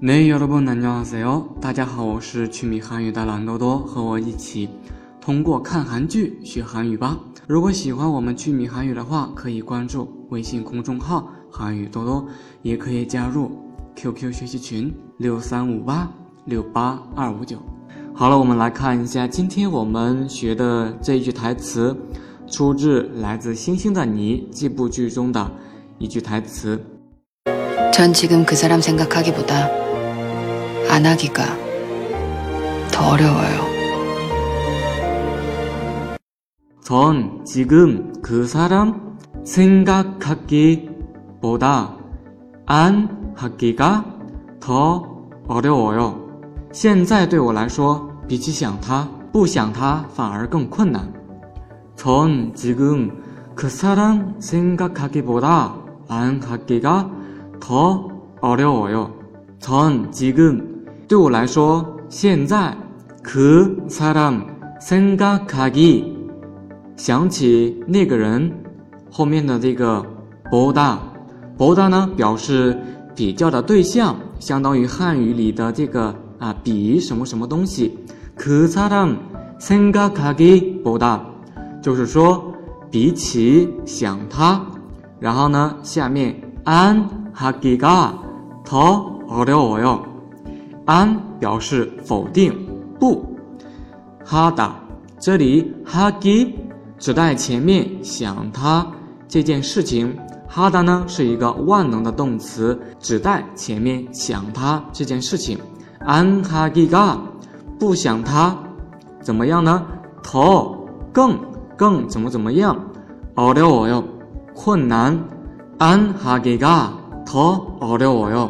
네여러분안녕하세요大家好，我是趣米韩语的懒多多，和我一起通过看韩剧学韩语吧。如果喜欢我们趣米韩语的话，可以关注微信公众号“韩语多多”，也可以加入 QQ 学习群六三五八六八二五九。好了，我们来看一下今天我们学的这一句台词，出自来自《星星的你》这部剧中的一句台词。전지금그사람생각하기보다 안하기가더어려워요 전 지금 그 사람 생각하기보다 안 하기가 더 어려워요. 现在对我来说，比起想他，不想他反而更困难。전 지금 그 사람 생각하기보다 안 하기가 더 어려워요. 전 지금 对我来说，现在그 사람 생각하기 想起那个人，后面的这个보다보다呢，表示比较的对象，相当于汉语里的这个啊比什么什么东西。그사람생각하기보 다， 就是说比起想他。然后呢，下面안하기가더어려워 요。 安表示否定，不。哈达，这里哈基指代前面想他这件事情。哈达呢是一个万能的动词，指代前面想他这件事情。安哈基嘎，不想他，怎么样呢？头更更怎么怎么样？哦려워 요， 困难。安哈基嘎，头어려워 요。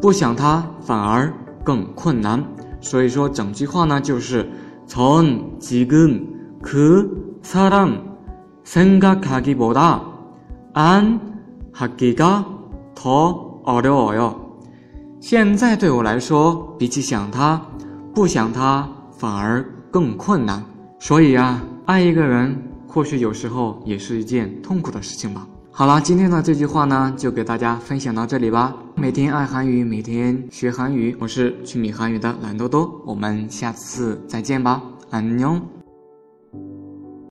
不想他反而更困难。所以说整句话呢就是从지금그 사람 생각하기보다 안 하기가 더 어려워요. 现在对我来说，比起想他，不想他反而更困难。所以啊，爱一个人或许有时候也是一件痛苦的事情吧。 好啦，今天的这句话呢，就给大家分享到这里吧。每天爱韩语，每天学韩语，我是趣米韩语的懒多多，我们下次再见吧，安 녕。